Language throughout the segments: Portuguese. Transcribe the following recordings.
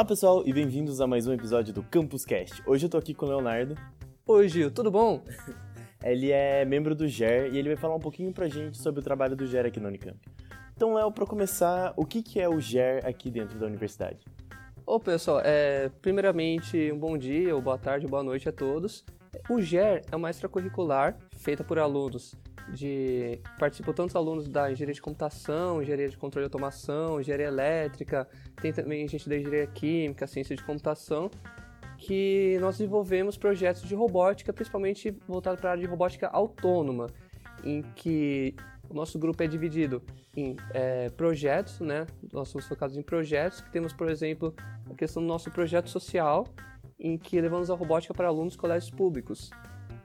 Olá pessoal e bem-vindos a mais um episódio do Campus Cast. Hoje eu tô aqui com o Leonardo. Oi Gil, tudo bom? Ele é membro do GER e ele vai falar um pouquinho pra gente sobre o trabalho do GER aqui na Unicamp. Então, Léo, para começar, o que, que é o GER aqui dentro da universidade? Ô pessoal, é, primeiramente um bom dia, ou boa tarde, ou boa noite a todos. O GER é uma extracurricular feita por alunos de participam tantos alunos da engenharia de computação, engenharia de controle de automação, engenharia elétrica, tem também gente da engenharia química, ciência de computação, que nós desenvolvemos projetos de robótica, principalmente voltado para a área de robótica autônoma, em que o nosso grupo é dividido em é, projetos, né? Nós somos focados em projetos, que temos, por exemplo, a questão do nosso projeto social, em que levamos a robótica para alunos de colégios públicos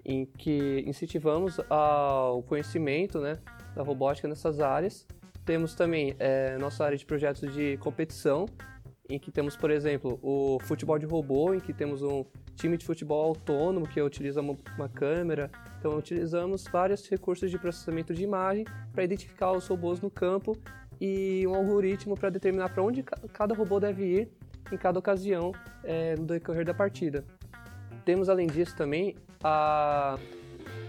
em que incentivamos o conhecimento né, da robótica nessas áreas. Temos também é, nossa área de projetos de competição, em que temos, por exemplo, o futebol de robô, em que temos um time de futebol autônomo que utiliza uma, câmera. Então, utilizamos vários recursos de processamento de imagem para identificar os robôs no campo e um algoritmo para determinar para onde cada robô deve ir em cada ocasião é, no decorrer da partida. Temos, além disso, também a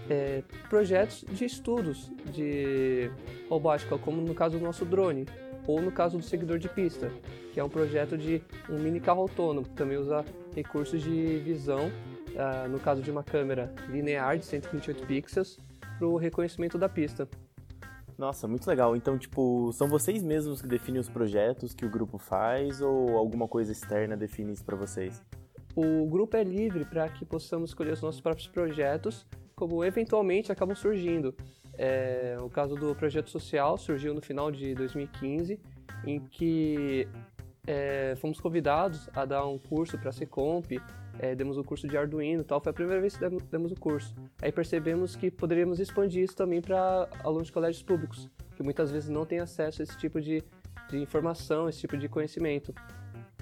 é, projetos de estudos de robótica, como no caso do nosso drone, ou no caso do seguidor de pista, que é um projeto de um mini carro autônomo, que também usa recursos de visão, uh, no caso de uma câmera linear de 128 pixels, para o reconhecimento da pista. Nossa, muito legal. Então, tipo, são vocês mesmos que definem os projetos que o grupo faz ou alguma coisa externa define isso para vocês? O grupo é livre para que possamos escolher os nossos próprios projetos, como eventualmente acabam surgindo. É, o caso do projeto social surgiu no final de 2015, em que é, fomos convidados a dar um curso para a Secomp, é, demos o um curso de Arduino tal, foi a primeira vez que demos o curso. Aí percebemos que poderíamos expandir isso também para alunos de colégios públicos, que muitas vezes não têm acesso a esse tipo de, de informação, esse tipo de conhecimento.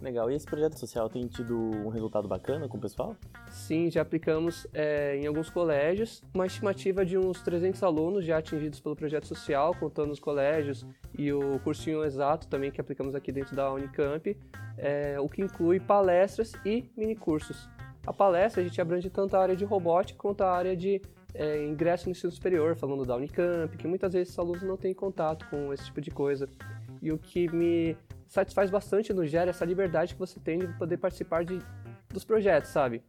Legal. E esse projeto social tem tido um resultado bacana com o pessoal? Sim, já aplicamos é, em alguns colégios. Uma estimativa de uns 300 alunos já atingidos pelo projeto social, contando os colégios e o cursinho exato também que aplicamos aqui dentro da Unicamp, é, o que inclui palestras e minicursos. A palestra a gente abrange tanto a área de robótica quanto a área de é, ingresso no ensino superior, falando da Unicamp, que muitas vezes os alunos não têm contato com esse tipo de coisa. E o que me satisfaz bastante no Gera essa liberdade que você tem de poder participar de, dos projetos, sabe?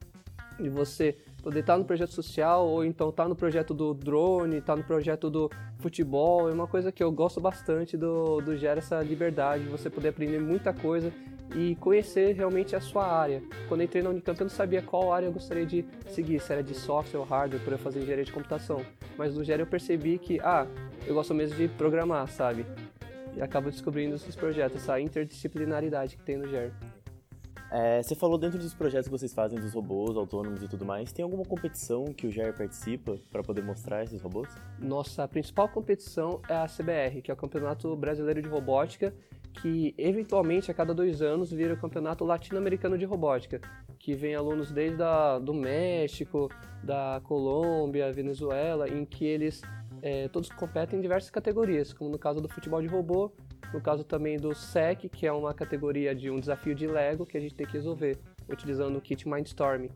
De você poder estar no projeto social ou então estar no projeto do drone, estar no projeto do futebol. É uma coisa que eu gosto bastante do, do Gera, essa liberdade, de você poder aprender muita coisa e conhecer realmente a sua área. Quando entrei na Unicamp, eu não sabia qual área eu gostaria de seguir, se era de software ou hardware, para eu fazer engenharia de computação. Mas no Gera eu percebi que, ah, eu gosto mesmo de programar, sabe? E acaba descobrindo esses projetos, essa interdisciplinaridade que tem no GER. É, você falou dentro dos projetos que vocês fazem dos robôs autônomos e tudo mais, tem alguma competição que o GER participa para poder mostrar esses robôs? Nossa principal competição é a CBR, que é o Campeonato Brasileiro de Robótica, que eventualmente a cada dois anos vira o Campeonato Latino-Americano de Robótica, que vem alunos desde a, do México, da Colômbia, Venezuela, em que eles é, todos competem em diversas categorias, como no caso do futebol de robô, no caso também do SEC, que é uma categoria de um desafio de Lego que a gente tem que resolver utilizando o kit Mindstorm.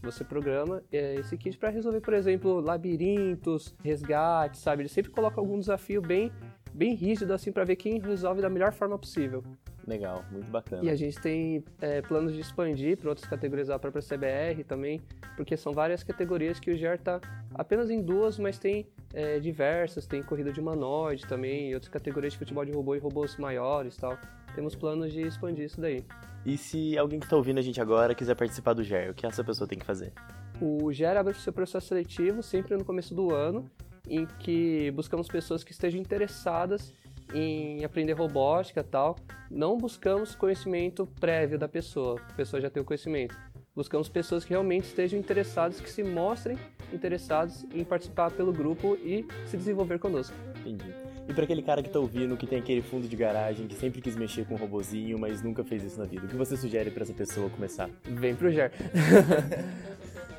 Você programa é, esse kit para resolver, por exemplo, labirintos, resgates, sabe? Ele sempre coloca algum desafio bem, bem rígido assim para ver quem resolve da melhor forma possível. Legal, muito bacana. E a gente tem é, planos de expandir para outras categorias da própria CBR também, porque são várias categorias que o GER está apenas em duas, mas tem é, diversas, tem corrida de humanoide também, e outras categorias de futebol de robô e robôs maiores tal. Temos planos de expandir isso daí. E se alguém que está ouvindo a gente agora quiser participar do GER, o que essa pessoa tem que fazer? O GER abre o seu processo seletivo sempre no começo do ano, em que buscamos pessoas que estejam interessadas em aprender robótica tal, não buscamos conhecimento prévio da pessoa, a pessoa já tem o conhecimento. Buscamos pessoas que realmente estejam interessadas, que se mostrem interessados em participar pelo grupo e se desenvolver conosco. Entendi. E para aquele cara que está ouvindo, que tem aquele fundo de garagem, que sempre quis mexer com um robozinho, mas nunca fez isso na vida, o que você sugere para essa pessoa começar? Vem pro GER.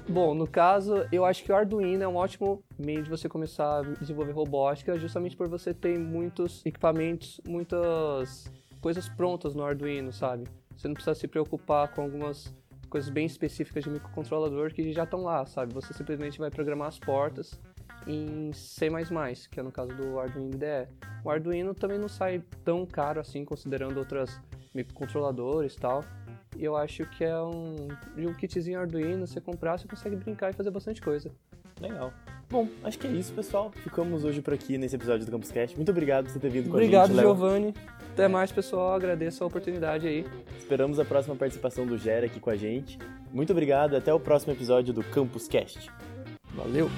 Bom, no caso, eu acho que o Arduino é um ótimo meio de você começar a desenvolver robótica, justamente por você ter muitos equipamentos, muitas coisas prontas no Arduino, sabe? Você não precisa se preocupar com algumas coisas bem específicas de microcontrolador que já estão lá, sabe? Você simplesmente vai programar as portas em C++, que é no caso do Arduino IDE. O Arduino também não sai tão caro assim, considerando outras microcontroladores e tal. E eu acho que é um, um kitzinho Arduino, você comprar, você consegue brincar e fazer bastante coisa. Legal. Bom, acho que é isso, pessoal. Ficamos hoje por aqui nesse episódio do Campus Cast. Muito obrigado por você ter vindo com obrigado, a gente, Obrigado, Giovanni. Até mais, pessoal. Agradeço a oportunidade aí. Esperamos a próxima participação do Gera aqui com a gente. Muito obrigado. Até o próximo episódio do Campus Cast. Valeu!